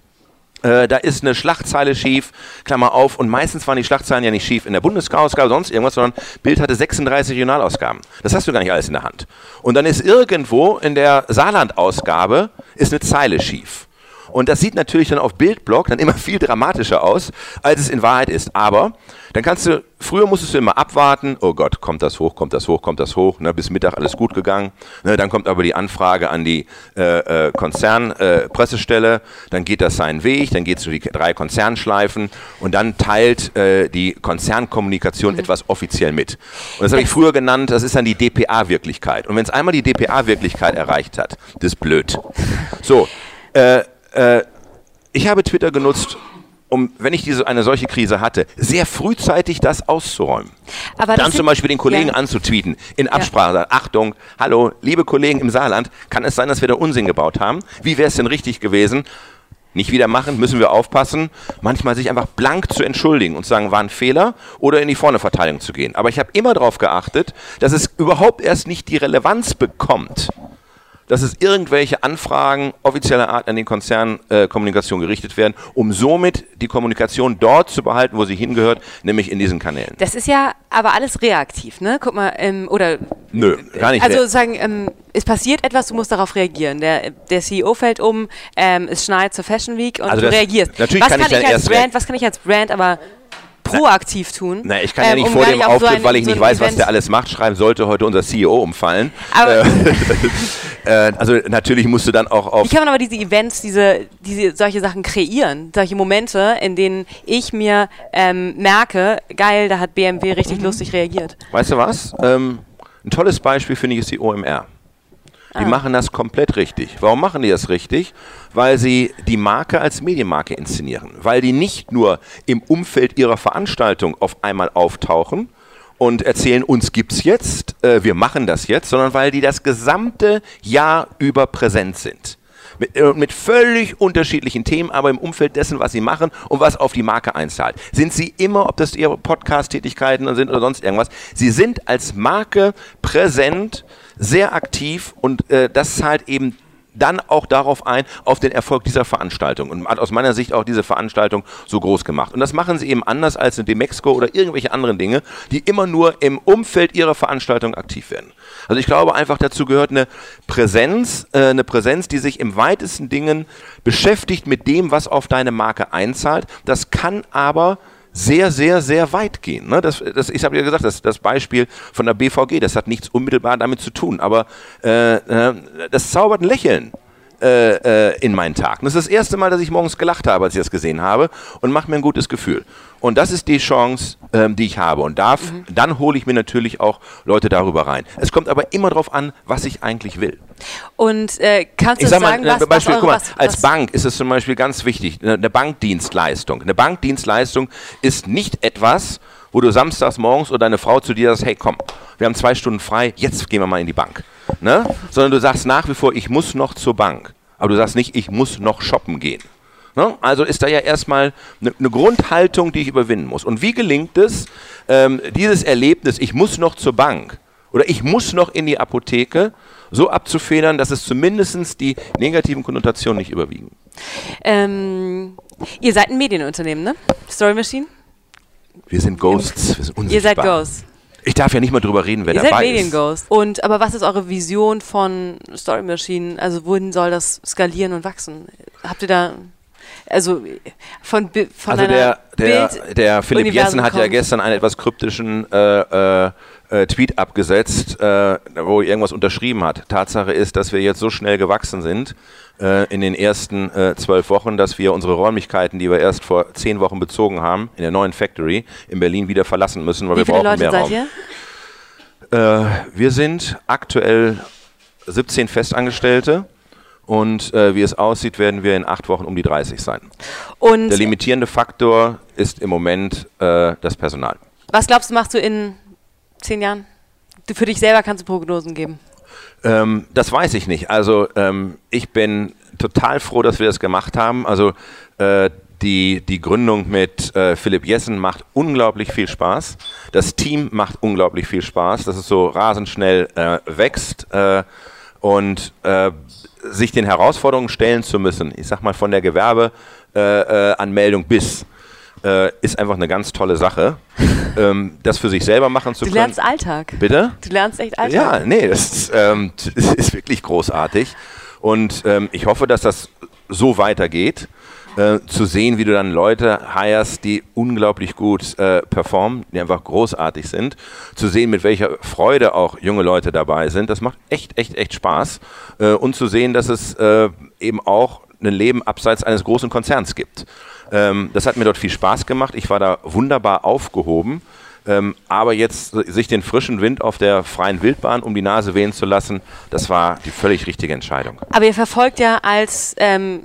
äh, da ist eine Schlachtzeile schief, Klammer auf, und meistens waren die Schlachtzeilen ja nicht schief in der Bundesausgabe, sonst irgendwas, sondern Bild hatte 36 Regionalausgaben. Das hast du gar nicht alles in der Hand. Und dann ist irgendwo in der Saarland-Ausgabe ist eine Zeile schief. Und das sieht natürlich dann auf Bildblock dann immer viel dramatischer aus, als es in Wahrheit ist. Aber dann kannst du, früher musstest du immer abwarten, oh Gott, kommt das hoch, kommt das hoch, kommt das hoch, ne, bis Mittag alles gut gegangen. Ne, dann kommt aber die Anfrage an die äh, äh, Konzernpressestelle, äh, dann geht das seinen Weg, dann geht es durch die drei Konzernschleifen und dann teilt äh, die Konzernkommunikation mhm. etwas offiziell mit. Und das habe ich früher genannt, das ist dann die DPA-Wirklichkeit. Und wenn es einmal die DPA-Wirklichkeit erreicht hat, das ist blöd. So, äh, äh, ich habe Twitter genutzt, um, wenn ich diese, eine solche Krise hatte, sehr frühzeitig das auszuräumen. Aber Dann zum Beispiel den Kollegen ja. anzutweeten, in Absprache, ja. Achtung, hallo, liebe Kollegen im Saarland, kann es sein, dass wir da Unsinn gebaut haben? Wie wäre es denn richtig gewesen? Nicht wieder machen, müssen wir aufpassen, manchmal sich einfach blank zu entschuldigen und zu sagen, war ein Fehler oder in die vorne Verteidigung zu gehen. Aber ich habe immer darauf geachtet, dass es überhaupt erst nicht die Relevanz bekommt, dass es irgendwelche Anfragen offizieller Art an die Konzernkommunikation äh, gerichtet werden, um somit die Kommunikation dort zu behalten, wo sie hingehört, nämlich in diesen Kanälen. Das ist ja aber alles reaktiv, ne? Guck mal, ähm, oder. Nö, gar nicht. Also sagen, ähm, es passiert etwas, du musst darauf reagieren. Der, der CEO fällt um, ähm, es schneit zur Fashion Week und also du reagierst. Natürlich was kann, kann ich, als Brand, was kann ich als Brand aber proaktiv tun. Na, ich kann ja ähm, nicht um vor dem Auftritt, so weil ich so nicht weiß, Event was der alles macht, schreiben, sollte heute unser CEO umfallen. Aber äh, also natürlich musst du dann auch auf... Wie kann aber diese Events, diese, diese solche Sachen kreieren? Solche Momente, in denen ich mir ähm, merke, geil, da hat BMW richtig mhm. lustig reagiert. Weißt du was? Ähm, ein tolles Beispiel finde ich ist die OMR. Die ah. machen das komplett richtig. Warum machen die das richtig? Weil sie die Marke als Medienmarke inszenieren. Weil die nicht nur im Umfeld ihrer Veranstaltung auf einmal auftauchen und erzählen, uns gibt's jetzt, äh, wir machen das jetzt, sondern weil die das gesamte Jahr über präsent sind. Mit, äh, mit, völlig unterschiedlichen Themen, aber im Umfeld dessen, was sie machen und was auf die Marke einzahlt. Sind sie immer, ob das ihre Podcast-Tätigkeiten sind oder sonst irgendwas, sie sind als Marke präsent, sehr aktiv und äh, das zahlt eben dann auch darauf ein, auf den Erfolg dieser Veranstaltung und hat aus meiner Sicht auch diese Veranstaltung so groß gemacht. Und das machen sie eben anders als in Demexco oder irgendwelche anderen Dinge, die immer nur im Umfeld ihrer Veranstaltung aktiv werden. Also ich glaube einfach dazu gehört eine Präsenz, äh, eine Präsenz, die sich im weitesten Dingen beschäftigt mit dem, was auf deine Marke einzahlt. Das kann aber sehr, sehr, sehr weit gehen. Ne? Das, das, ich habe ja gesagt, das, das Beispiel von der BVG, das hat nichts unmittelbar damit zu tun, aber äh, äh, das zaubert ein Lächeln äh, äh, in meinen Tag. das ist das erste Mal, dass ich morgens gelacht habe, als ich das gesehen habe und macht mir ein gutes Gefühl. Und das ist die Chance, ähm, die ich habe. Und darf, mhm. dann hole ich mir natürlich auch Leute darüber rein. Es kommt aber immer darauf an, was ich eigentlich will. Und äh, kannst du ich sag sagen, mal, was, Beispiel, was, eure, mal, was, als Bank ist es zum Beispiel ganz wichtig, eine Bankdienstleistung. Eine Bankdienstleistung ist nicht etwas, wo du samstags morgens oder deine Frau zu dir sagst, hey komm, wir haben zwei Stunden frei, jetzt gehen wir mal in die Bank. Ne? Sondern du sagst nach wie vor, ich muss noch zur Bank. Aber du sagst nicht, ich muss noch shoppen gehen. Ne? Also ist da ja erstmal eine ne Grundhaltung, die ich überwinden muss. Und wie gelingt es, ähm, dieses Erlebnis, ich muss noch zur Bank oder ich muss noch in die Apotheke, so abzufedern, dass es zumindest die negativen Konnotationen nicht überwiegen? Ähm, ihr seid ein Medienunternehmen, ne? Story Machine? Wir sind Ghosts. Wir sind unsichtbar. Ihr seid Ghosts. Ich darf ja nicht mal drüber reden, wer Ihr dabei seid Medienghost. Und aber was ist eure Vision von Story Machine? Also wohin soll das skalieren und wachsen? Habt ihr da also von, von also der, der, der Philipp Jessen hat ja gestern einen etwas kryptischen äh, äh, äh, Tweet abgesetzt, äh, wo er irgendwas unterschrieben hat. Tatsache ist, dass wir jetzt so schnell gewachsen sind äh, in den ersten äh, zwölf Wochen, dass wir unsere Räumlichkeiten, die wir erst vor zehn Wochen bezogen haben, in der neuen Factory in Berlin wieder verlassen müssen, weil Wie wir brauchen Leute mehr seid Raum. Ihr? wir sind aktuell 17 Festangestellte und äh, wie es aussieht, werden wir in acht Wochen um die 30 sein. Und Der limitierende Faktor ist im Moment äh, das Personal. Was glaubst du, machst du in zehn Jahren? Du, für dich selber kannst du Prognosen geben. Ähm, das weiß ich nicht. Also ähm, ich bin total froh, dass wir das gemacht haben. Also äh, die, die Gründung mit äh, Philipp Jessen macht unglaublich viel Spaß. Das Team macht unglaublich viel Spaß, dass es so rasend schnell äh, wächst. Äh, und äh, sich den Herausforderungen stellen zu müssen, ich sag mal von der Gewerbeanmeldung äh, bis, äh, ist einfach eine ganz tolle Sache. ähm, das für sich selber machen zu du können. Du lernst Alltag. Bitte? Du lernst echt Alltag. Ja, nee, das ist, ähm, das ist wirklich großartig. Und ähm, ich hoffe, dass das so weitergeht. Äh, zu sehen, wie du dann Leute hirest, die unglaublich gut äh, performen, die einfach großartig sind, zu sehen, mit welcher Freude auch junge Leute dabei sind, das macht echt, echt, echt Spaß. Äh, und zu sehen, dass es äh, eben auch ein Leben abseits eines großen Konzerns gibt. Ähm, das hat mir dort viel Spaß gemacht. Ich war da wunderbar aufgehoben. Ähm, aber jetzt sich den frischen Wind auf der freien Wildbahn um die Nase wehen zu lassen, das war die völlig richtige Entscheidung. Aber ihr verfolgt ja als ähm,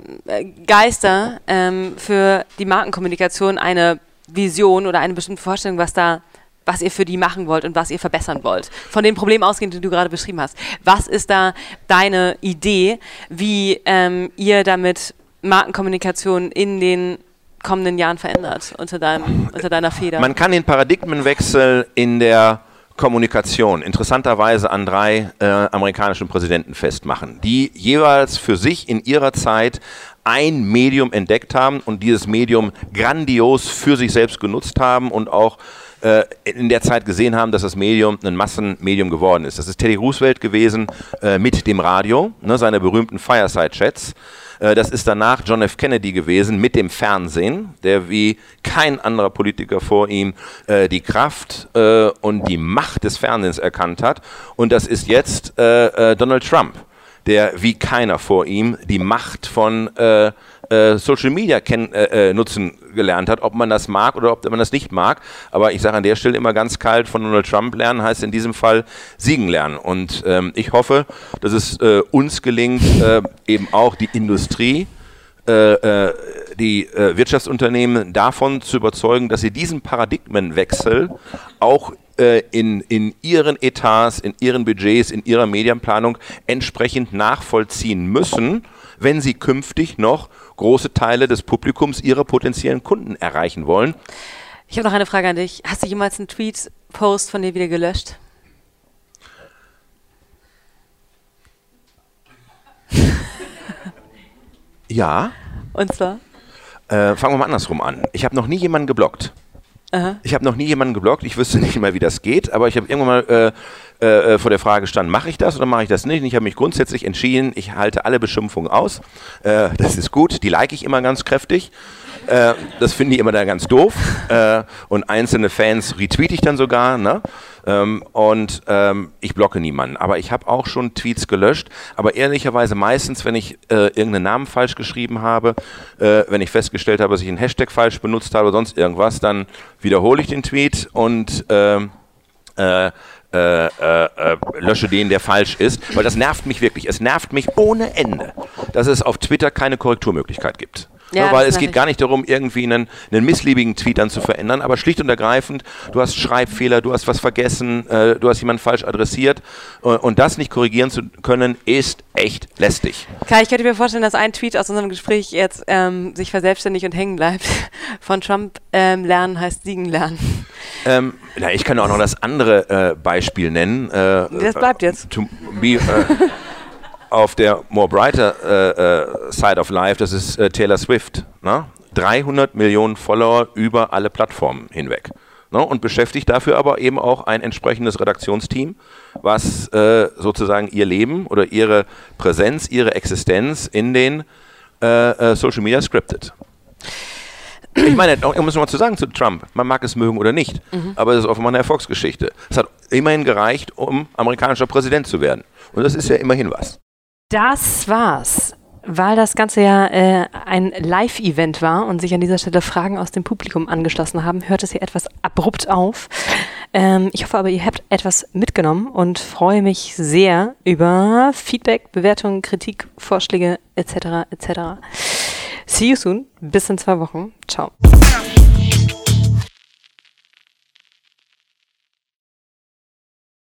Geister ähm, für die Markenkommunikation eine Vision oder eine bestimmte Vorstellung, was da was ihr für die machen wollt und was ihr verbessern wollt. Von den Problemen ausgehend, die du gerade beschrieben hast. Was ist da deine Idee, wie ähm, ihr damit Markenkommunikation in den kommenden Jahren verändert unter, deinem, unter deiner Feder? Man kann den Paradigmenwechsel in der Kommunikation interessanterweise an drei äh, amerikanischen Präsidenten festmachen, die jeweils für sich in ihrer Zeit ein Medium entdeckt haben und dieses Medium grandios für sich selbst genutzt haben und auch äh, in der Zeit gesehen haben, dass das Medium ein Massenmedium geworden ist. Das ist Teddy Roosevelt gewesen äh, mit dem Radio, ne, seine berühmten Fireside-Chats. Äh, das ist danach John F. Kennedy gewesen mit dem Fernsehen, der wie kein anderer Politiker vor ihm äh, die Kraft äh, und die Macht des Fernsehens erkannt hat. Und das ist jetzt Donald Trump, der wie keiner vor ihm die Macht von äh, Social Media kennen, äh, äh, nutzen gelernt hat, ob man das mag oder ob man das nicht mag. Aber ich sage an der Stelle immer ganz kalt, von Donald Trump lernen heißt in diesem Fall siegen lernen. Und ähm, ich hoffe, dass es äh, uns gelingt, äh, eben auch die Industrie, äh, die Wirtschaftsunternehmen davon zu überzeugen, dass sie diesen Paradigmenwechsel auch in, in ihren Etats, in ihren Budgets, in ihrer Medienplanung entsprechend nachvollziehen müssen, wenn sie künftig noch große Teile des Publikums ihrer potenziellen Kunden erreichen wollen. Ich habe noch eine Frage an dich. Hast du jemals einen Tweet-Post von dir wieder gelöscht? Ja. Und zwar? Äh, fangen wir mal andersrum an. Ich habe noch nie jemanden geblockt. Aha. Ich habe noch nie jemanden geblockt. Ich wüsste nicht mal, wie das geht, aber ich habe irgendwann mal äh, äh, vor der Frage gestanden, mache ich das oder mache ich das nicht? Und ich habe mich grundsätzlich entschieden, ich halte alle Beschimpfungen aus. Äh, das ist gut, die like ich immer ganz kräftig. Äh, das finde ich immer da ganz doof. Äh, und einzelne Fans retweete ich dann sogar. Ne? Ähm, und ähm, ich blocke niemanden. Aber ich habe auch schon Tweets gelöscht. Aber ehrlicherweise meistens, wenn ich äh, irgendeinen Namen falsch geschrieben habe, äh, wenn ich festgestellt habe, dass ich einen Hashtag falsch benutzt habe oder sonst irgendwas, dann wiederhole ich den Tweet und ähm, äh, äh, äh, äh, lösche den, der falsch ist, weil das nervt mich wirklich. Es nervt mich ohne Ende, dass es auf Twitter keine Korrekturmöglichkeit gibt. Ja, ja, weil es geht gar nicht darum, irgendwie einen, einen missliebigen Tweet dann zu verändern, aber schlicht und ergreifend, du hast Schreibfehler, du hast was vergessen, äh, du hast jemanden falsch adressiert äh, und das nicht korrigieren zu können, ist echt lästig. Kai, ich könnte mir vorstellen, dass ein Tweet aus unserem Gespräch jetzt ähm, sich verselbstständigt und hängen bleibt. Von Trump ähm, lernen heißt siegen lernen. Ähm, na, ich kann auch noch das andere äh, Beispiel nennen. Äh, das bleibt jetzt. To be, äh, auf der more brighter äh, äh, side of life, das ist äh, Taylor Swift. Ne? 300 Millionen Follower über alle Plattformen hinweg. Ne? Und beschäftigt dafür aber eben auch ein entsprechendes Redaktionsteam, was äh, sozusagen ihr Leben oder ihre Präsenz, ihre Existenz in den äh, äh, Social Media scriptet. Ich meine, um es nochmal zu sagen zu Trump, man mag es mögen oder nicht, mhm. aber es ist offenbar eine Erfolgsgeschichte. Es hat immerhin gereicht, um amerikanischer Präsident zu werden. Und das ist ja immerhin was. Das war's. Weil das Ganze ja äh, ein Live-Event war und sich an dieser Stelle Fragen aus dem Publikum angeschlossen haben, hört es hier etwas abrupt auf. Ähm, ich hoffe aber, ihr habt etwas mitgenommen und freue mich sehr über Feedback, Bewertungen, Kritik, Vorschläge etc. etc. See you soon. Bis in zwei Wochen. Ciao.